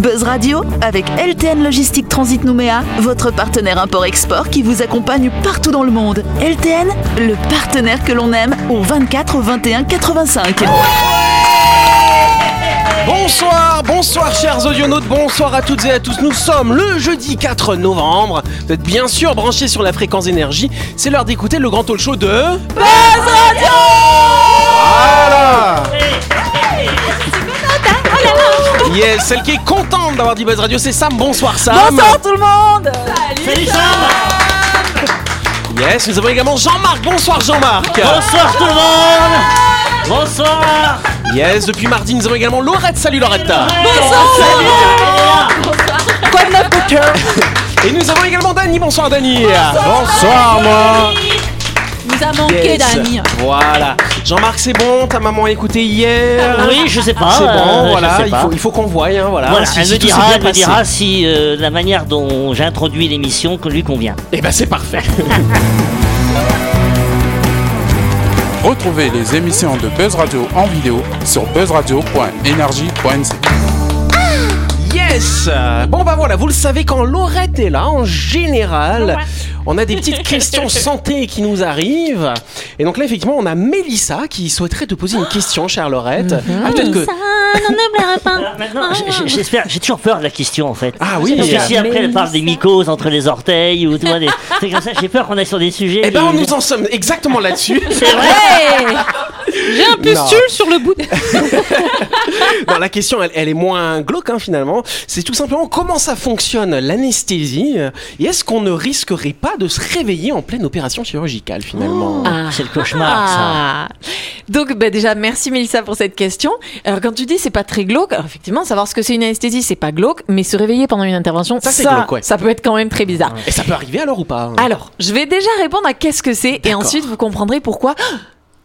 Buzz Radio avec LTN Logistique Transit Nouméa, votre partenaire import-export qui vous accompagne partout dans le monde. LTN, le partenaire que l'on aime au 24 21 85. Bonsoir, bonsoir chers audionautes, bonsoir à toutes et à tous. Nous sommes le jeudi 4 novembre. Vous êtes bien sûr branchés sur la fréquence énergie. C'est l'heure d'écouter le grand talk show de Buzz Radio. Voilà. Yes, celle qui est contente d'avoir dit Buzz Radio, c'est Sam. Bonsoir Sam. Bonsoir tout le monde Salut Sam Yes, nous avons également Jean-Marc. Bonsoir Jean-Marc. Bonsoir tout le monde Bonsoir Yes, depuis mardi, nous avons également Laurette. Salut Laurette. Quoi de neuf docteur Et nous avons également Dany. Bonsoir Dany. Bonsoir moi Nous a manqué Yes. Dani Voilà. Jean-Marc, c'est bon, ta maman a écouté hier? Oui, je sais pas. C'est euh, bon, je voilà, il faut, il faut qu'on voie, hein, voilà. Voilà, si- elle si me dira, elle me dira si euh, la manière dont j'ai introduit l'émission que lui convient. Eh ben c'est parfait. Retrouvez les émissions de Buzz Radio en vidéo sur buzzradio.energie.nc yes Bon bah voilà, vous le savez, quand Laurette est là, en général, on a des petites questions santé qui nous arrivent. Et donc là, effectivement, on a Mélissa qui souhaiterait te poser une question, chère Laurette. Ah, peut-être que... Alors maintenant, j- j- j'espère, j'ai toujours peur de la question en fait. Ah oui, Parce que si après elle parle des mycoses entre les orteils ou tu vois, des trucs comme ça, j'ai peur qu'on aille sur des sujets. Eh ben, qui- nous en sommes exactement là-dessus. C'est vrai J'ai un pustule sur le bout de... Non, la question, elle, elle est moins glauque hein, finalement. C'est tout simplement comment ça fonctionne l'anesthésie et est-ce qu'on ne risquerait pas de se réveiller en pleine opération chirurgicale finalement C'est le cauchemar ça. Ah. Donc bah, déjà merci Mélissa pour cette question. Alors quand tu dis c'est pas très glauque, alors effectivement savoir ce que c'est une anesthésie c'est pas glauque, mais se réveiller pendant une intervention Ça, ça c'est glauque, ouais. ça peut être quand même très bizarre. Et ça peut arriver alors ou pas Alors je vais déjà répondre à qu'est-ce que c'est et ensuite vous comprendrez pourquoi.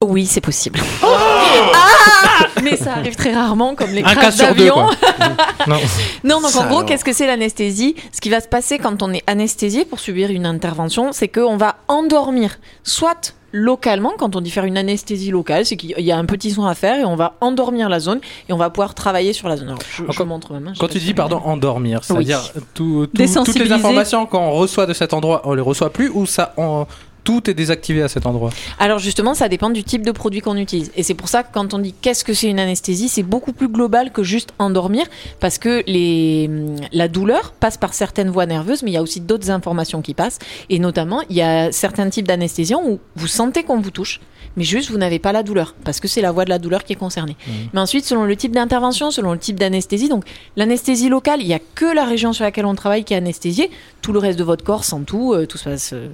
Oui, c'est possible. Ah mais ça arrive très rarement, comme les Un cas sur deux, quoi. non. Non, donc Ça, en gros, alors. qu'est-ce que c'est l'anesthésie? Ce qui va se passer quand on est anesthésié pour subir une intervention, c'est qu'on va endormir, soit localement, quand on dit faire une anesthésie locale, c'est qu'il y a un petit soin à faire et on va endormir la zone et on va pouvoir travailler sur la zone. Alors, je, je Quand- montre ma main. je Quand sais tu dis, pardon, endormir, c'est-à-dire tout- tout- toutes les informations qu'on reçoit de cet endroit, on les reçoit plus ou ça, on- tout est désactivé à cet endroit Alors justement, ça dépend du type de produit qu'on utilise. Et c'est pour ça que quand on dit qu'est-ce que c'est une anesthésie, c'est beaucoup plus global que juste endormir, parce que les, la douleur passe par certaines voies nerveuses, mais il y a aussi d'autres informations qui passent. Et notamment, il y a certains types d'anesthésiens où vous sentez qu'on vous touche, mais juste vous n'avez pas la douleur, parce que c'est la voie de la douleur qui est concernée. Mais ensuite, selon le type d'intervention, selon le type d'anesthésie, donc l'anesthésie locale, il n'y a que la région sur laquelle on travaille qui est anesthésiée, tout le reste de votre corps sent tout, euh, tout se passe... euh,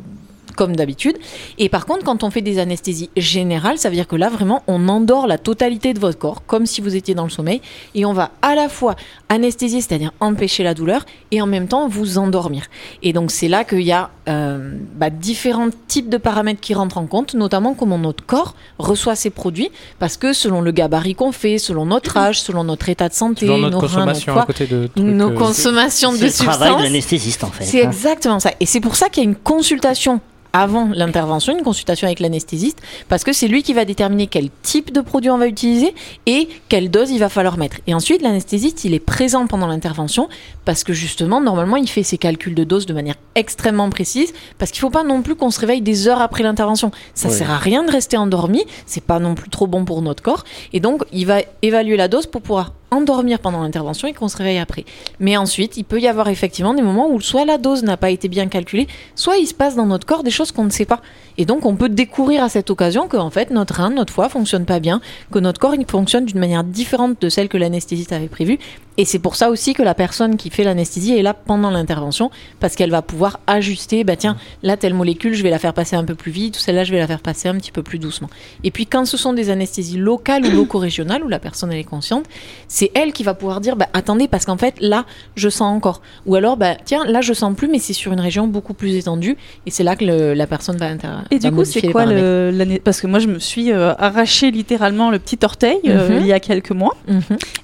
comme d'habitude. Et par contre, quand on fait des anesthésies générales, ça veut dire que là, vraiment, on endort la totalité de votre corps, comme si vous étiez dans le sommeil, et on va à la fois anesthésier, c'est-à-dire empêcher la douleur, et en même temps vous endormir. Et donc, c'est là qu'il y a euh, bah, différents types de paramètres qui rentrent en compte, notamment comment notre corps reçoit ces produits, parce que selon le gabarit qu'on fait, selon notre âge, selon notre état de santé, Selon notre nos reins, notre consommation foie, à côté de trucs, nos euh, consommations de C'est le travail de substances. l'anesthésiste en fait. C'est hein. exactement ça. Et c'est pour ça qu'il y a une consultation avant l'intervention, une consultation avec l'anesthésiste, parce que c'est lui qui va déterminer quel type de produit on va utiliser et quelle dose il va falloir mettre. Et ensuite, l'anesthésiste, il est présent pendant l'intervention, parce que justement, normalement, il fait ses calculs de dose de manière extrêmement précise, parce qu'il faut pas non plus qu'on se réveille des heures après l'intervention. Ça Ouais. sert à rien de rester endormi, c'est pas non plus trop bon pour notre corps, et donc il va évaluer la dose pour pouvoir endormir pendant l'intervention et qu'on se réveille après. Mais ensuite, il peut y avoir effectivement des moments où soit la dose n'a pas été bien calculée, soit il se passe dans notre corps des choses qu'on ne sait pas. Et donc, on peut découvrir à cette occasion que, en fait, notre rein, notre foie fonctionne pas bien, que notre corps il fonctionne d'une manière différente de celle que l'anesthésiste avait prévue. Et c'est pour ça aussi que la personne qui fait l'anesthésie est là pendant l'intervention, parce qu'elle va pouvoir ajuster, bah tiens, là, telle molécule, je vais la faire passer un peu plus vite, ou celle-là, je vais la faire passer un petit peu plus doucement. Et puis, quand ce sont des anesthésies locales ou loco-régionales, où la personne elle est consciente, c'est elle qui va pouvoir dire, bah, attendez, parce qu'en fait, là, je sens encore. Ou alors, bah, tiens, là, je sens plus, mais c'est sur une région beaucoup plus étendue, et c'est là que la personne va, inter- Et du coup, c'est quoi l'année Parce que moi, je me suis euh, arraché littéralement le petit orteil euh, Mhm. il y a quelques mois. Mhm.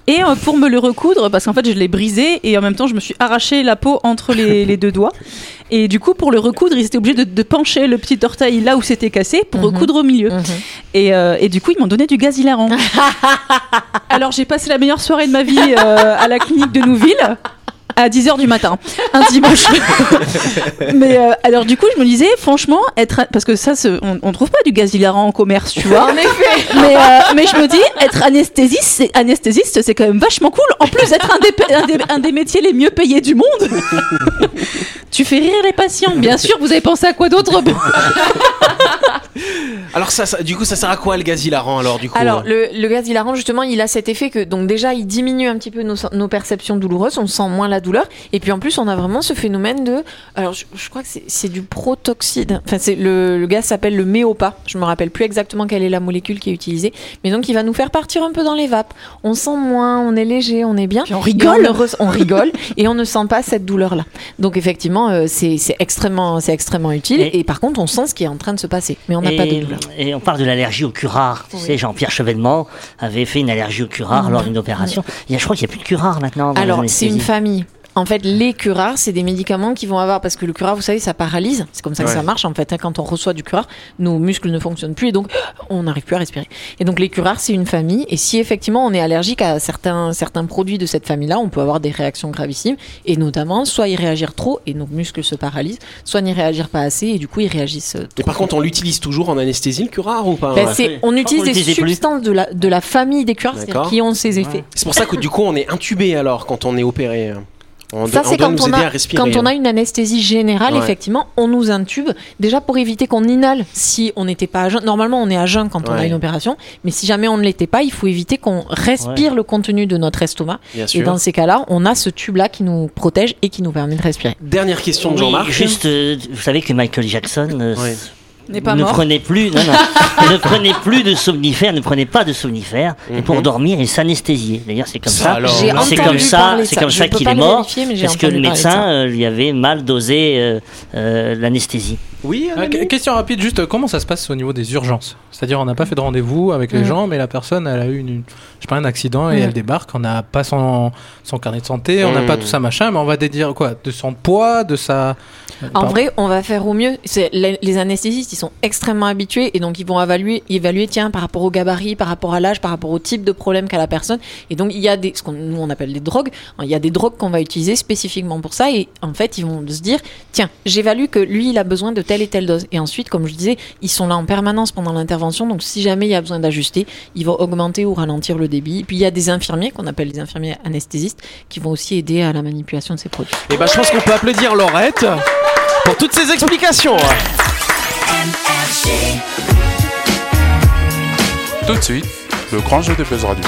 Et euh, pour me le recoudre, parce qu'en fait, je l'ai brisé et en même temps, je me suis arraché la peau entre les, les deux doigts. Et du coup, pour le recoudre, ils étaient obligés de, de pencher le petit orteil là où c'était cassé pour Mhm. recoudre au milieu. Et, euh, et du coup, ils m'ont donné du gaz hilarant. Alors, j'ai passé la meilleure soirée de ma vie à la clinique de Nouville. À 10h du matin, un dimanche. Mais euh, alors du coup, je me disais, franchement, être parce que ça, on, on trouve pas du gaz hilarant en commerce, tu vois. En effet. Mais, euh, mais je me dis, être anesthésiste, c'est, anesthésiste, c'est quand même vachement cool. En plus d'être un des, un, des, un des métiers les mieux payés du monde. tu fais rire les patients. Bien sûr, vous avez pensé à quoi d'autre. Alors ça, ça- du coup, ça sert à quoi le gaz hilarant alors du coup Alors, le, le gaz hilarant, justement, il a cet effet que, donc déjà, il diminue un petit peu nos, nos perceptions douloureuses, on sent moins la douleur, et puis en plus, on a vraiment ce phénomène de. Alors, je, je crois que c'est- du protoxyde. Enfin, c'est le, le gaz s'appelle le méopa. Je me rappelle plus exactement quelle est la molécule qui est utilisée, mais donc il va nous faire partir un peu dans les vapes. On sent moins, on est léger, on est bien. Puis on Et rigole. on, rigole et on ne sent pas cette douleur-là. Donc effectivement, euh, c'est extrêmement, c'est extrêmement utile. Et- Et, par contre, on sent ce qui est en train de se passer, mais on n'a pas de douleur. Et on parle de l'allergie au curare. Tu Oui. sais, Jean-Pierre Chevènement avait fait une allergie au curare lors d'une opération. Il y a, je crois qu'il n'y a plus de curare maintenant. dans Alors, c'est une famille. En fait, les curares, c'est des médicaments qui vont avoir, parce que le curare, vous savez, ça paralyse. C'est comme ça que Ouais. ça marche, en fait. hein. Quand on reçoit du curare, nos muscles ne fonctionnent plus et donc on n'arrive plus à respirer. Et donc, les curares, c'est une famille. Et si effectivement on est allergique à certains, certains produits de cette famille-là, on peut avoir des réactions gravissimes. Et notamment, soit y réagir trop et nos muscles se paralysent, soit n'y réagir pas assez et du coup, ils réagissent euh, Et par contre, on l'utilise toujours en anesthésie le curare ou pas? Ben, on utilise des substances de la, de la famille des curares, qui ont ces effets. C'est pour ça que du coup, on est intubé alors quand on est opéré. On, Ça, c'est quand on, a, quand on a une anesthésie générale, Ouais. effectivement, on nous intube. Déjà pour éviter qu'on inhale si on n'était pas à jeun. Normalement, on est à jeun quand on a une opération, mais si jamais on ne l'était pas, il faut éviter qu'on respire le contenu de notre estomac. Bien Et sûr. dans ces cas-là, on a ce tube-là qui nous protège et qui nous permet de respirer. Dernière question de Oui, Jean-Marc. Juste, euh, vous savez que Michael Jackson euh, Ouais. N'est pas ne mort. prenait plus, non, non, ne prenait plus de somnifères, ne prenait pas de somnifères, et pour Mhm. dormir, il s'anesthésiait. D'ailleurs, c'est comme Ça ça. alors. J'ai C'est entendu comme ça, parler de c'est ça. comme Je ça peux qu'il pas est mort, vérifier, mais j'ai parce que le entendu parler de médecin ça. euh, lui avait mal dosé euh, euh, l'anesthésie. Oui, Euh, que- question rapide, juste euh, comment ça se passe au niveau des urgences? C'est-à-dire, on n'a pas fait de rendez-vous avec les Mm. gens, mais la personne, elle a eu une, une- je sais pas, un accident et Mm. elle débarque. On n'a pas son, son carnet de santé, on n'a Mm. pas tout ça machin, mais on va dédire quoi? De son poids, de sa. En Pardon. vrai, on va faire au mieux. C'est- Les, les anesthésistes, ils sont extrêmement habitués et donc ils vont évaluer, évaluer, tiens, par rapport au gabarit, par rapport à l'âge, par rapport au type de problème qu'a la personne. Et donc il y a des, ce qu'on nous on appelle des drogues. Il y a des drogues qu'on va utiliser spécifiquement pour ça. Et en fait, ils vont se dire, tiens, j'évalue que lui, il a besoin de telle et telle dose. Et ensuite, comme je disais, ils sont là en permanence pendant l'intervention. Donc si jamais il y a besoin d'ajuster, ils vont augmenter ou ralentir le débit. Puis il y a des infirmiers qu'on appelle les infirmiers anesthésistes qui vont aussi aider à la manipulation de ces produits. Et ben, je pense qu'on peut applaudir Laurette pour toutes ces explications. Tout de suite, le grand jeu de Buzz Radio.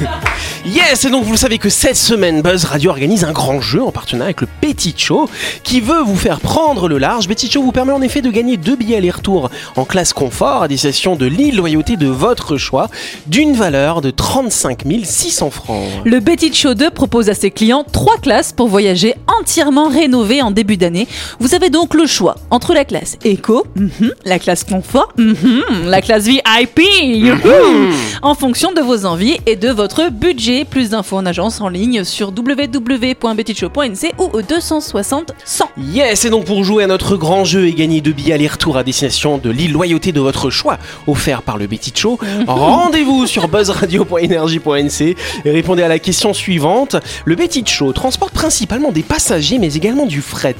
Yes, et donc vous le savez que cette semaine, Buzz Radio organise un grand jeu en partenariat avec le Petit Show qui veut vous faire prendre le large. Petit Show vous permet en effet de gagner deux billets aller-retour en classe confort à destination de l'île loyauté de votre choix d'une valeur de 35 600 francs. Le Betty Show 2 propose à ses clients trois classes pour voyager entièrement rénovées en début d'année. Vous avez donc le choix entre la classe Eco, mhm, la classe Confort, mhm, la classe VIP, youhou, en fonction de vos envies et de votre budget. Plus d'infos en agence en ligne sur www.bettyshow.nc ou au 260 100. Yes, et donc pour jouer à notre grand jeu et gagner deux billets aller-retour à destination de l'île loyauté de votre choix, offert par le Betty Show, rendez-vous sur buzzradio.energie.nc et répondez à la question suivante. Le Betty Show transporte principalement des passagers mais également du fret.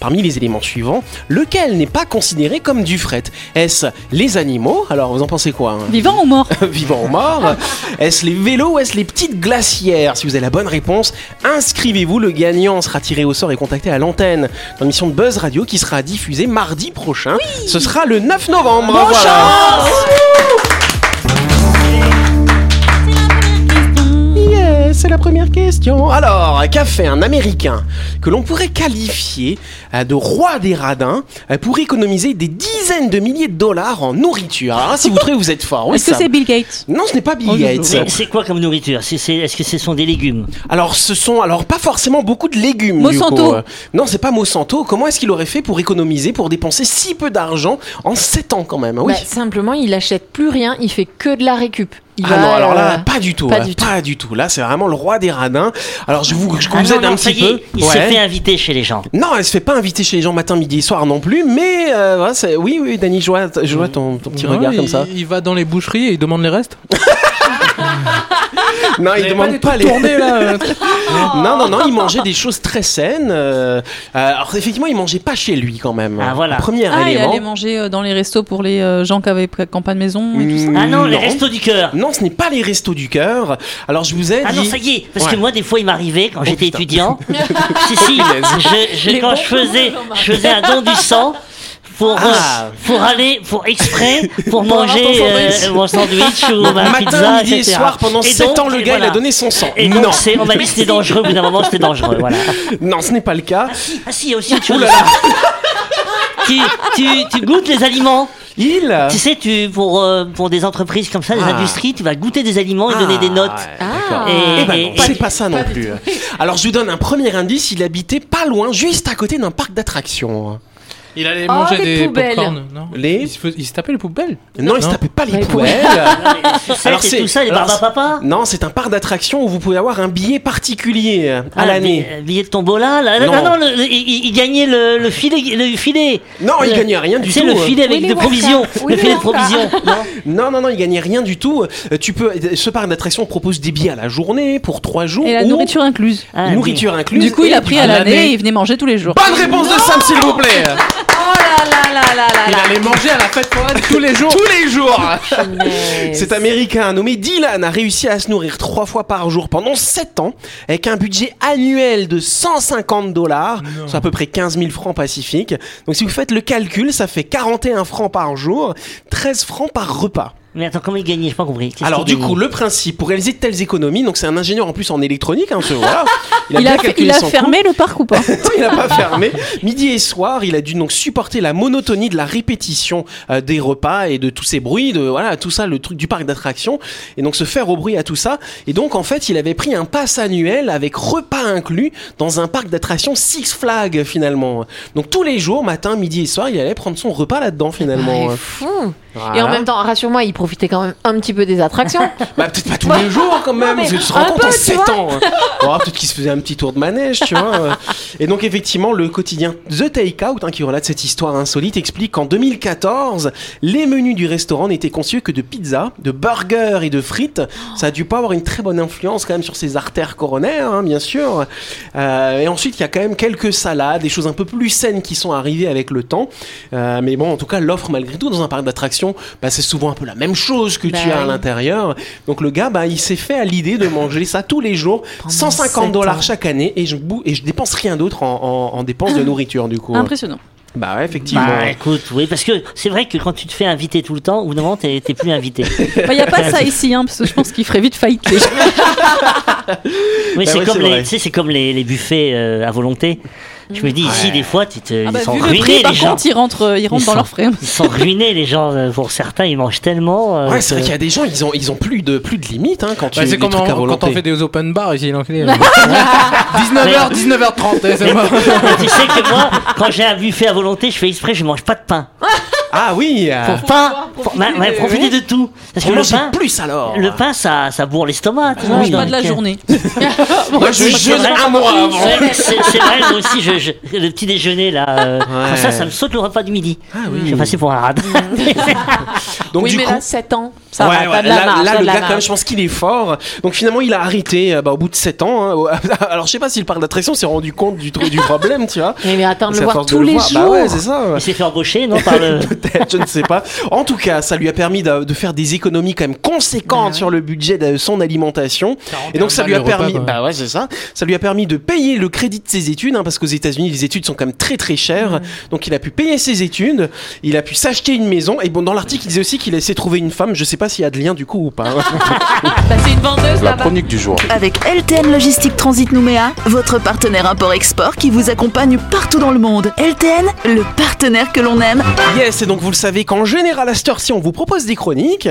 Parmi les éléments suivants, lequel n'est pas considéré comme du fret? Est-ce les animaux? Alors vous en pensez quoi hein? Vivant ou mort? Vivants ou morts Est-ce les vélos ou est-ce les petites glacières Si vous avez la bonne réponse, inscrivez-vous. Le gagnant sera tiré au sort et contacté à l'antenne dans l'émission de Buzz Radio qui sera diffusée mardi prochain. Ce sera le 9 novembre. Voilà. Yes. C'est la première question. Alors, qu'a fait un Américain que l'on pourrait qualifier euh, de roi des radins euh, pour économiser des dizaines de milliers de dollars en nourriture? Alors, si vous trouvez, vous êtes fort. Oui, Est-ce que c'est Bill Gates? Non, ce n'est pas Bill Oh, Gates. C'est c'est quoi comme nourriture? C'est- c'est- Est-ce que ce sont des légumes? Alors, ce sont alors pas forcément beaucoup de légumes. du Monsanto. coup. Euh, Non, c'est pas Monsanto. Comment est-ce qu'il aurait fait pour économiser, pour dépenser si peu d'argent en 7 ans quand même? Oui. Bah, simplement, il achète plus rien, il fait que de la récup. Il Ah va, non, alors là, euh, pas du tout. pas hein, du tout. pas du tout. Là, c'est vraiment le roi des radins. Alors, je vous, je Ah vous non, aide non, un petit peu. Il Ouais. s'est fait inviter chez les gens. Non, elle se fait pas inviter chez les gens matin, midi et soir non plus, mais euh, voilà, c'est- oui, oui, Dani, je vois, je vois ton, ton petit regard il, comme ça. Il va dans les boucheries et il demande les restes. Non, il demande pas, les. tournées là. Non, non, non, il mangeait des choses très saines. euh, euh, alors effectivement, il mangeait pas chez lui quand même. Ah, voilà. Premier Ah, il élément. allait manger euh, dans les restos pour les gens qui avaient pas de maison et tout ça. Ah non, les restos du cœur. Non, ce n'est pas les restos du cœur. Alors je vous ai Ah non, ça y est, parce Ouais. que moi, des fois, il m'arrivait, quand j'étais putain. étudiant, si, si, je, je- Les quand je faisais, je faisais un don du sang, pour, Ah. euh, pour aller, pour exprès, pour manger euh, mon sandwich ou ma Matin, pizza, midi et soir, pendant Et 7 donc, ans, le et gars, il a donné son sang. Et non, donc, c'est- on m'a dit que c'était dangereux, au bout d'un moment, c'était dangereux, voilà. non, ce n'est pas le cas. Ah si, il y a aussi autre chose. tu, tu, tu goûtes les aliments. Il. Tu sais, tu, pour, euh, pour des entreprises comme ça, des Ah. industries, tu vas goûter des aliments et donner des notes. Ah. d'accord. Et- Eh ben et- c'est pas ça non plus. Alors je vous donne un premier indice, il habitait pas loin, juste à côté d'un parc d'attractions. Il allait Oh, manger des poubelles. popcorn, non Les il, se fais- il se tapait les poubelles. Non, il se Non. tapait pas les Les poubelles. C'est- tout ça, les alors, papa. Non, c'est un parc d'attractions où vous pouvez avoir un billet particulier euh, à Ah, l'année. bi- Billet de tombola, là. Non. Non, non, le- le- il, il gagnait le, le filet. Le filet. Non, il Le- gagnait rien du C'est tout. le euh. filet avec Willy de Wonka. provision. Le filet de Wonka. provision. Non Non, non, non, il gagnait rien du tout. Euh, Tu peux, ce parc d'attractions propose des billets à la journée pour trois jours. Et la ou nourriture incluse. Ah, nourriture incluse. Du coup, il a pris à l'année et il venait manger tous les jours. Bonne réponse de Sam, s'il vous plaît. Là là là là là Il allait manger à la fête foraine tous les jours. Tous les jours. Cet Américain nommé Dylan a réussi à se nourrir trois fois par jour pendant 7 ans avec un budget annuel de 150 dollars, soit à peu près 15 000 francs pacifiques. Donc si vous faites le calcul, ça fait 41 francs par jour, 13 francs par repas. Mais attends, comment il gagnait J'ai pas compris. Alors du coup, le principe, pour réaliser de telles économies, donc c'est un ingénieur en plus en électronique, hein, ce, voilà. Il a, fait- il fermé le parc ou pas il n'a pas fermé. Midi et soir, il a dû donc supporter la monotonie de la répétition euh, des repas et de tous ces bruits, de voilà tout ça, le truc du parc d'attractions, et donc se faire au bruit à tout ça. Et donc en fait, il avait pris un pass annuel avec repas inclus dans un parc d'attractions Six Flags finalement. Donc tous les jours, matin, midi et soir, il allait prendre son repas là-dedans Ah, finalement. il est fou. Et en même temps, rassure-moi, il profitait quand même un petit peu des attractions. Bah peut-être pas tous les jours quand même, mais que tu te rends compte en tu 7 vois. ans. Oh, peut-être qu'il se faisait un petit tour de manège, tu vois. Et donc effectivement, le quotidien The Takeout, hein, qui relate cette histoire insolite, explique qu'en 2014, les menus du restaurant n'étaient conçus que de pizza, de burgers et de frites. Ça a dû pas avoir une très bonne influence quand même sur ses artères coronaires, hein, bien sûr. Euh, et ensuite, il y a quand même quelques salades, des choses un peu plus saines qui sont arrivées avec le temps. Euh, mais bon, en tout cas, l'offre malgré tout dans un parc d'attractions, bah, c'est souvent un peu la même chose que Bah tu as à l'intérieur. Donc le gars, bah, il s'est fait à l'idée de manger ça tous les jours, Pendant 150 sept dollars chaque année, et je, bou- et je dépense rien d'autre en, en, en dépenses de nourriture du coup. Impressionnant. Bah ouais, effectivement. Bah écoute, oui, parce que c'est vrai que quand tu te fais inviter tout le temps, au bout d'un moment, t'es plus invité. Il n'y a pas ça ici, hein, parce que je pense qu'il ferait vite faillite. les gens. Oui, Bah c'est ouais, comme, les, comme les, les buffets euh, à volonté. Je me dis, ici, des fois, tu te, Ah bah, ils sont vu le ruinés, par les gens. contre, ils rentrent, ils rentrent Ils dans sont- leurs frais. Ils sont ruinés, les gens. Pour certains, ils mangent tellement. euh, Ouais, c'est vrai qu'il y a des gens, ils ont, ils ont plus de, plus de limites hein, quand tu Bah, c'est les comme en- quand on fait des open bars ici, l'enculé. 19h, 19h30, eh, c'est bon. Mais tu sais que moi, quand j'ai un buffet à volonté, je fais exprès, je mange pas de pain. Ah oui, euh, Pour pas ouais, ouais, profiter de tout. Parce que on le pain, plus alors. le pain, ça, ça bourre l'estomac. tu Je vois, mange pas donc, de la euh, journée. Moi, je Oui, c'est jeûne vrai. un mois avant. Ouais, c'est c'est vrai, moi aussi, je, je- le petit déjeuner là, euh, Ouais. ça, ça me saute le repas du midi. Ah oui. Je vais passer pour un radin. Donc oui, du mais coup, là, 7 ans, ça ouais, va, ouais, de la là, marge, là, le la gars, quand même, marge. je pense qu'il est fort. Donc finalement, il a arrêté euh, bah, au bout de 7 ans. hein. Alors, je sais pas si le parc d'attraction s'est rendu compte du, truc- du problème, tu vois. Mais, mais attends, le voir tous le les voir. jours. Bah ouais, c'est ça. Il s'est fait embaucher, non, par le. Peut-être, je ne sais pas. En tout cas, ça lui a permis de, de faire des économies quand même conséquentes sur le budget de son alimentation. Et donc ça lui a repas, permis, bah ouais, c'est ça. Ça lui a permis de payer le crédit de ses études, hein, parce qu'aux États-Unis, les études sont quand même très très chères. Donc il a pu payer ses études, il a pu s'acheter une maison. Et bon, dans l'article, il disait aussi qu'il essaie de trouver une femme. Je sais pas s'il y a de lien du coup ou pas. Bah, c'est une vendeuse La là-bas. chronique du jour. Avec LTN Logistique Transit Nouméa, votre partenaire import-export qui vous accompagne partout dans le monde. LTN, le partenaire que l'on aime. Yes, et donc vous le savez qu'en général à cette heure-ci, on vous propose des chroniques.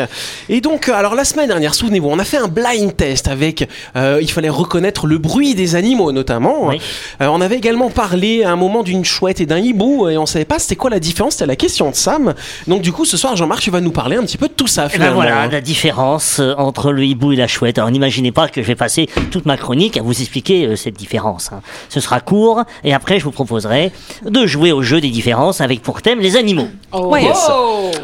Et donc, euh, alors la semaine dernière, souvenez-vous, on a fait un blind test avec, euh, il fallait reconnaître le bruit des animaux notamment. Oui. Euh, on avait également parlé à un moment d'une chouette et d'un hibou et on savait pas c'était quoi la différence, c'était la question de Sam. Donc du coup, ce soir, Jean-Marc, tu vas nous parler un petit peu de tout ça Eh ben finalement. voilà la différence euh, entre le hibou et la chouette. Alors n'imaginez pas que je vais passer toute ma chronique à vous expliquer euh, cette différence. hein. Ce sera court et après je vous proposerai de jouer au jeu des différences avec pour thème les animaux. Ouais. Yes.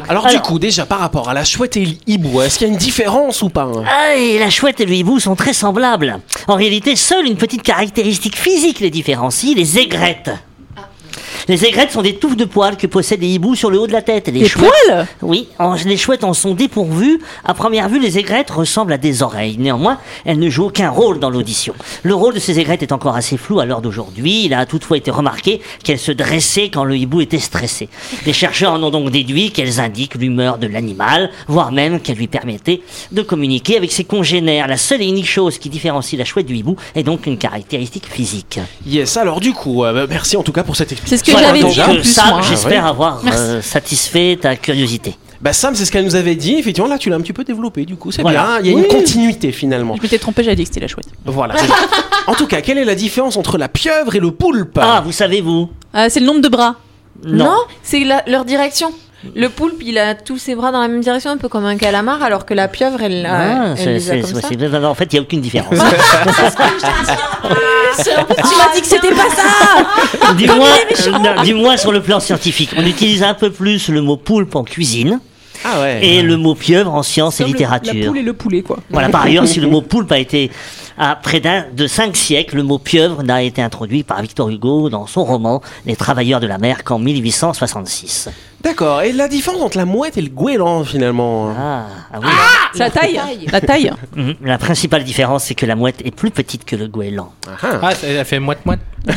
Alors, du Alors- coup, déjà par rapport à la chouette et l'hibou, est-ce qu'il y a une différence ou pas hein? Ah, et la chouette et le hibou sont très semblables. En réalité, seule une petite caractéristique physique les différencie, les aigrettes. Les aigrettes sont des touffes de poils que possèdent les hiboux sur le haut de la tête. Et les Les chouettes- poils Oui, en- les chouettes en sont dépourvues. À première vue, les aigrettes ressemblent à des oreilles. Néanmoins, elles ne jouent aucun rôle dans l'audition. Le rôle de ces aigrettes est encore assez flou à l'heure d'aujourd'hui. Il a toutefois été remarqué qu'elles se dressaient quand le hibou était stressé. Les chercheurs en ont donc déduit qu'elles indiquent l'humeur de l'animal, voire même qu'elles lui permettaient de communiquer avec ses congénères. La seule et unique chose qui différencie la chouette du hibou est donc une caractéristique physique. Yes, alors du coup, euh, merci en tout cas pour cette explication. J'avais dit en euh, plus, j'espère Ah avoir euh, satisfait ta curiosité. Bah Sam, c'est ce qu'elle nous avait dit. Effectivement, là, tu l'as un petit peu développé. Du coup, c'est Voilà. bien. Il y a une continuité finalement. Je m'étais trompé, j'avais dit que c'était la chouette. Voilà. en tout cas, quelle est la différence entre la pieuvre et le poulpe? Ah, vous savez, vous? Ah, c'est le nombre de bras. Non, c'est leur direction. Le poulpe, il a tous ses bras dans la même direction, un peu comme un calamar, alors que la pieuvre, elle, a- Ah, elle c'est- les a c'est- comme ça. c'est- non, non, en fait, il n'y a aucune différence. Tu m'as dit que c'était pas ça du, moins, euh, non, du moins sur le plan scientifique. On utilise un peu plus le mot poulpe en cuisine Ah ouais. et le mot pieuvre en sciences et Comme le- littérature. La poule et le poulet, quoi. Voilà, par ailleurs, si le mot poulpe a été à près d'un de cinq siècles, le mot pieuvre n'a été introduit par Victor Hugo dans son roman Les Travailleurs de la mer qu'en 1866. D'accord. Et la différence entre la mouette et le goéland finalement Ah, ah oui. C'est la taille. La taille. Mhm. La principale différence, c'est que la mouette est plus petite que le goéland. Ah. Ah, ça- elle fait moite-moite.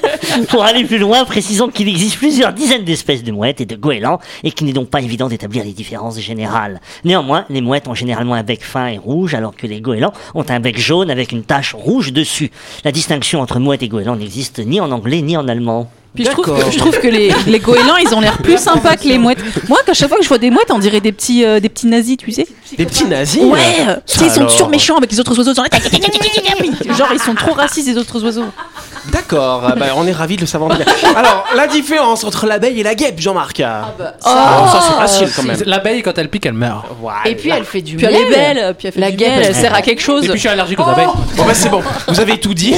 Pour aller plus loin, précisons qu'il existe plusieurs dizaines d'espèces de mouettes et de goélands et qu'il n'est donc pas évident d'établir les différences générales. Néanmoins, les mouettes ont généralement un bec fin et rouge, alors que les goélands ont un bec jaune avec une tache rouge dessus. La distinction entre mouette et goéland n'existe ni en anglais ni en allemand. Puis je trouve, que, je trouve que les, les goélands, ils ont l'air plus sympas que les mouettes. Moi, qu'à chaque fois que je vois des mouettes, on dirait des petits, euh, des petits nazis, tu sais. Des petits nazis Ouais, euh, tu sais, ils sont toujours méchants avec les autres oiseaux. Genre, genre, ils sont trop racistes, les autres oiseaux. D'accord. Ah bah, on est ravis de le savoir. Alors, la différence entre l'abeille et la guêpe, Jean-Marc. Ah bah, Oh, ça c'est facile quand même. L'abeille, quand elle pique, elle meurt. Voilà. Et puis elle fait du Puis elle miel. est belle, puis elle fait La guêpe, elle elle sert à quelque Et chose. puis je suis allergique aux abeilles. Bon bah c'est bon. Vous avez tout dit.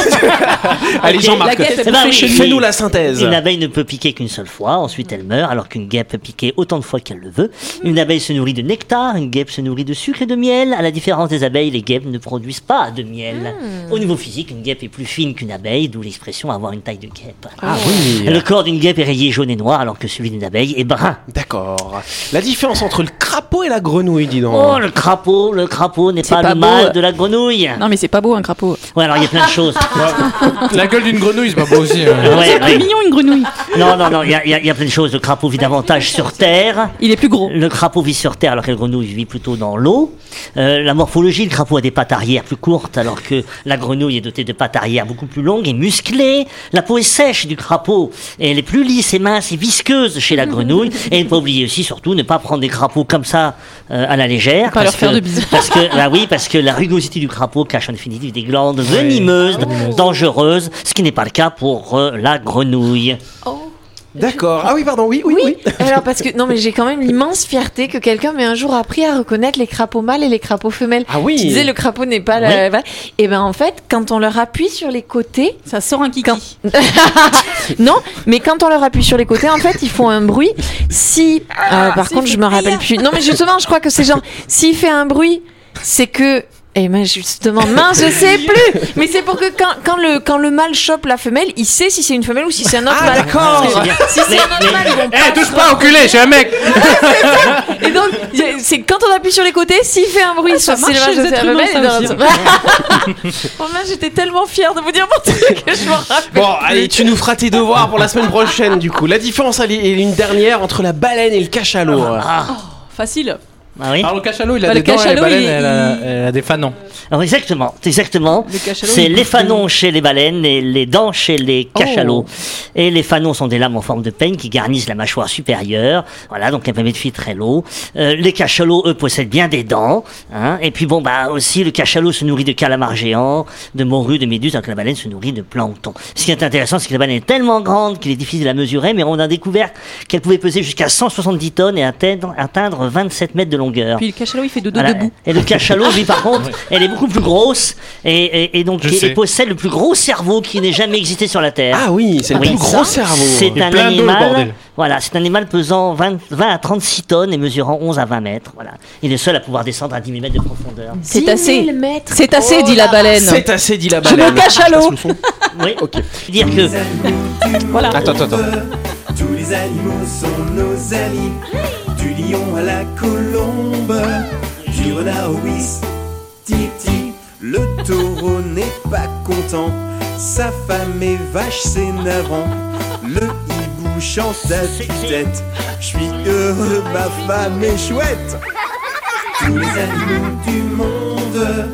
Allez Jean-Marc. elle Eh ben. Fais-nous la synthèse. Une abeille ne peut piquer qu'une seule fois, ensuite elle meurt, alors qu'une guêpe peut piquer autant de fois qu'elle le veut. Une abeille se nourrit de nectar, une guêpe se nourrit de sucre et de miel. À la différence des abeilles, les guêpes ne produisent pas de miel. Au niveau physique, une guêpe est plus fine qu'une abeille, d'où l'expression avoir une taille de guêpe. Ah oui. Le corps d'une guêpe est rayé jaune et noir, alors que celui d'une abeille est brun. D'accord. La différence entre le crapaud et la grenouille, dis donc. Oh, le crapaud, le crapaud n'est pas, pas le mâle de la grenouille. Non, mais c'est pas beau, un crapaud. Ouais, alors il y a plein de choses. La gueule d'une grenouille, c'est pas beau aussi. hein. Ouais, C'est ouais. mignon, une grenouille. Non, non, non, il y a, il y a- il y a plein de choses. Le crapaud vit davantage sur Terre. Il est plus gros. Le crapaud vit sur Terre alors que la grenouille vit plutôt dans l'eau. Euh, la morphologie, le crapaud a des pattes arrière plus courtes alors que la grenouille est dotée de pattes arrière beaucoup plus longues et musclées. La peau est sèche du crapaud et elle est plus lisse et mince et visqueuse chez la grenouille. Et ne pas oublier aussi, surtout, ne pas prendre des crapauds comme ça euh, à la légère. Pas leur parce faire que- de bisous. Parce que, bah oui, parce que la rugosité du crapaud cache en définitive des glandes venimeuses, dangereuses, ce qui n'est pas le cas pour euh, la grenouille. D'accord. Ah oui, pardon. Oui, oui, oui. Alors parce que non mais j'ai quand même l'immense fierté que quelqu'un m'ait un jour appris à reconnaître les crapauds mâles et les crapauds femelles. Ah oui. Tu disais le crapaud n'est pas la... Et ben en fait quand on leur appuie sur les côtés, Ça sort un kiki. non, mais quand on leur appuie sur les côtés, en fait ils font un bruit. Si euh, par contre je me rappelle plus. Non mais justement je crois que c'est genre s'il fait un bruit, c'est que et ben justement, mince, je sais plus. Mais c'est pour que quand, quand le quand le mâle chope la femelle, il sait si c'est une femelle ou si c'est un autre Ah, mâle. d'accord. Si c'est un autre mâle, ils vont Eh, touche pas, enculé, j'ai un mec Et donc, c'est quand on appuie sur les côtés, s'il fait un bruit, Ah, ça soit c'est marche le les c'est la dans- Oh, mince, j'étais tellement fière de vous dire mon truc que je m'en rappelle. Bon, allez, tu nous feras tes devoirs pour la semaine prochaine, du coup. La différence, elle est elle est une dernière entre la baleine et le cachalot. Ah, Facile. Ah oui. Alors le cachalot, il a Bah, des dents et la cachalot, baleine, il- elle, a, il- elle a des fanons. Alors exactement, exactement. C'est les fanons chez les baleines et les dents chez les cachalots. Oh. Et les fanons sont des lames en forme de peigne qui garnissent la mâchoire supérieure. Voilà, donc elles permettent de filtrer l'eau. Euh, les cachalots, eux, possèdent bien des dents. Hein. Et puis bon, bah aussi, le cachalot se nourrit de calamars géants, de morues, de méduses, alors que la baleine se nourrit de plancton. Ce qui est intéressant, c'est que la baleine est tellement grande qu'il est difficile de la mesurer, mais on a découvert qu'elle pouvait peser jusqu'à 170 tonnes et atteindre, atteindre 27 mètres de longueur. Puis le cachalot, il fait dodo Voilà. debout. Et le cachalot, lui, par contre, elle est beaucoup plus grosse et, et- et donc Je et possède le plus gros cerveau qui n'ait jamais existé sur la Terre. Ah oui, c'est le Oui, plus ça, gros cerveau. C'est un plein d'eau, le animal. Voilà, c'est un animal pesant 20, 20 à 36 tonnes et mesurant 11 à 20 mètres. Voilà. Il est seul à pouvoir descendre à 10 000 mètres de profondeur. C'est 10 assez. 000 mètres. C'est assez, Oh dit la baleine. C'est assez, dit la Je baleine. me cachalot. Passe le son. Oui. Ok. Dire que Voilà. Attends, attends, attends. Tous les animaux sont nos amis, à la colombe, du renard au titi. Le taureau n'est pas content, sa femme est vache, c'est navrant. Le hibou chante à tue-tête, je suis heureux, ma femme est chouette. Tous les animaux du monde,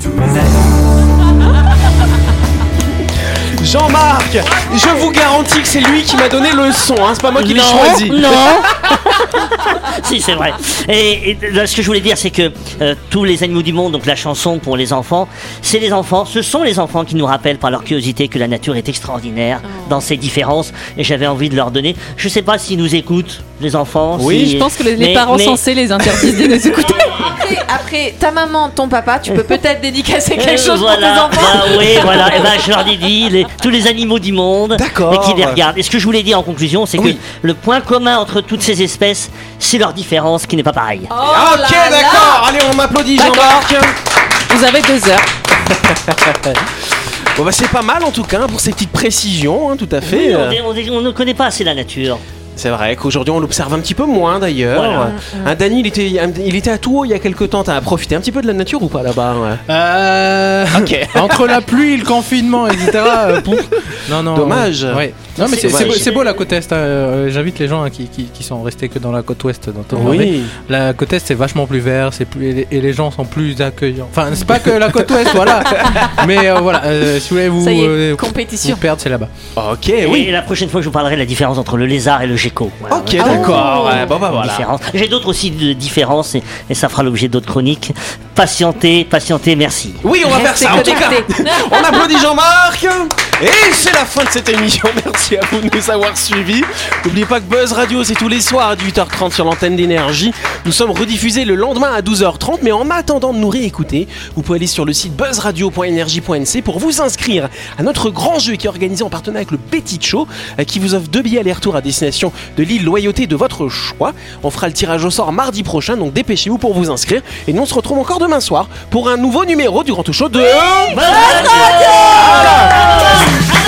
tous les animaux. Jean-Marc, je vous garantis que c'est lui qui m'a donné le son, hein, c'est pas moi qui l'ai non, choisi. non. si c'est vrai. Et, et là, ce que je voulais dire, c'est que euh, tous les animaux du monde, donc la chanson pour les enfants, c'est les enfants, ce sont les enfants qui nous rappellent par leur curiosité que la nature est extraordinaire dans ses différences. Et j'avais envie de leur donner. Je sais pas s'ils nous écoutent, les enfants. Oui, si- Je pense que les, les mais- parents mais- censés les interdisent de nous écouter. Après, après, ta maman, ton papa, tu peux peut-être dédicacer quelque Euh, chose voilà, pour tes enfants. bah oui, voilà. Et ben, je leur ai dit les- tous les animaux du monde D'accord. et qui les regardent. Et ce que je voulais dire en conclusion, c'est Oui. que le point commun entre toutes ces espèces, c'est leur différence qui n'est pas pareille. Oh ok, d'accord. Allez, on m'applaudit. Jean-Marc. Vous avez deux heures. Bon, bah, c'est pas mal en tout cas pour ces petites précisions, hein, tout à fait. Oui, on, on- on ne connaît pas assez la nature. C'est vrai qu'aujourd'hui on l'observe un petit peu moins d'ailleurs. Voilà. Un Dany, il était, il était à Tours il y a quelques temps. T'as profité un petit peu de la nature ou pas là-bas ouais Euh. Entre la pluie, le confinement, etc. euh. Non, non. Dommage. ouais. Non, mais C'est beau, beau la côte est. hein, euh, J'invite les gens hein, qui, qui, qui sont restés que dans la côte ouest dans ton Oui. La côte est c'est vachement plus vert, c'est plus et les, et les gens sont plus accueillants. Enfin, c'est pas que la côte ouest, voilà. Mais euh, voilà, euh, si vous voulez vous, Ça y est, euh, compétition. vous perdre, c'est là-bas. Ok, Et oui. la prochaine fois, je vous parlerai de la différence entre le lézard et le gecko. Voilà, Ok, voilà. d'accord. Ouais, bon bah voilà. Différence. J'ai d'autres aussi de différences et, et ça fera l'objet d'autres chroniques. Patientez, patientez, merci. Oui, on va faire ça. En tout cas, on applaudit Jean-Marc. Et c'est la fin de cette émission. Merci à vous de nous avoir suivis. N'oubliez pas que Buzz Radio, c'est tous les soirs à 18h30 sur l'antenne d'énergie. Nous sommes rediffusés le lendemain à 12h30. Mais en attendant de nous réécouter, vous pouvez aller sur le site buzzradio.energie.nc pour vous inscrire à notre grand jeu qui est organisé en partenariat avec le Petit Show, euh, qui vous offre deux billets aller-retour à destination de l'île Loyauté de votre choix. On fera le tirage au sort mardi prochain, donc dépêchez-vous pour vous inscrire. Et nous, on se retrouve encore demain soir pour un nouveau numéro du Grand Tout Show de... see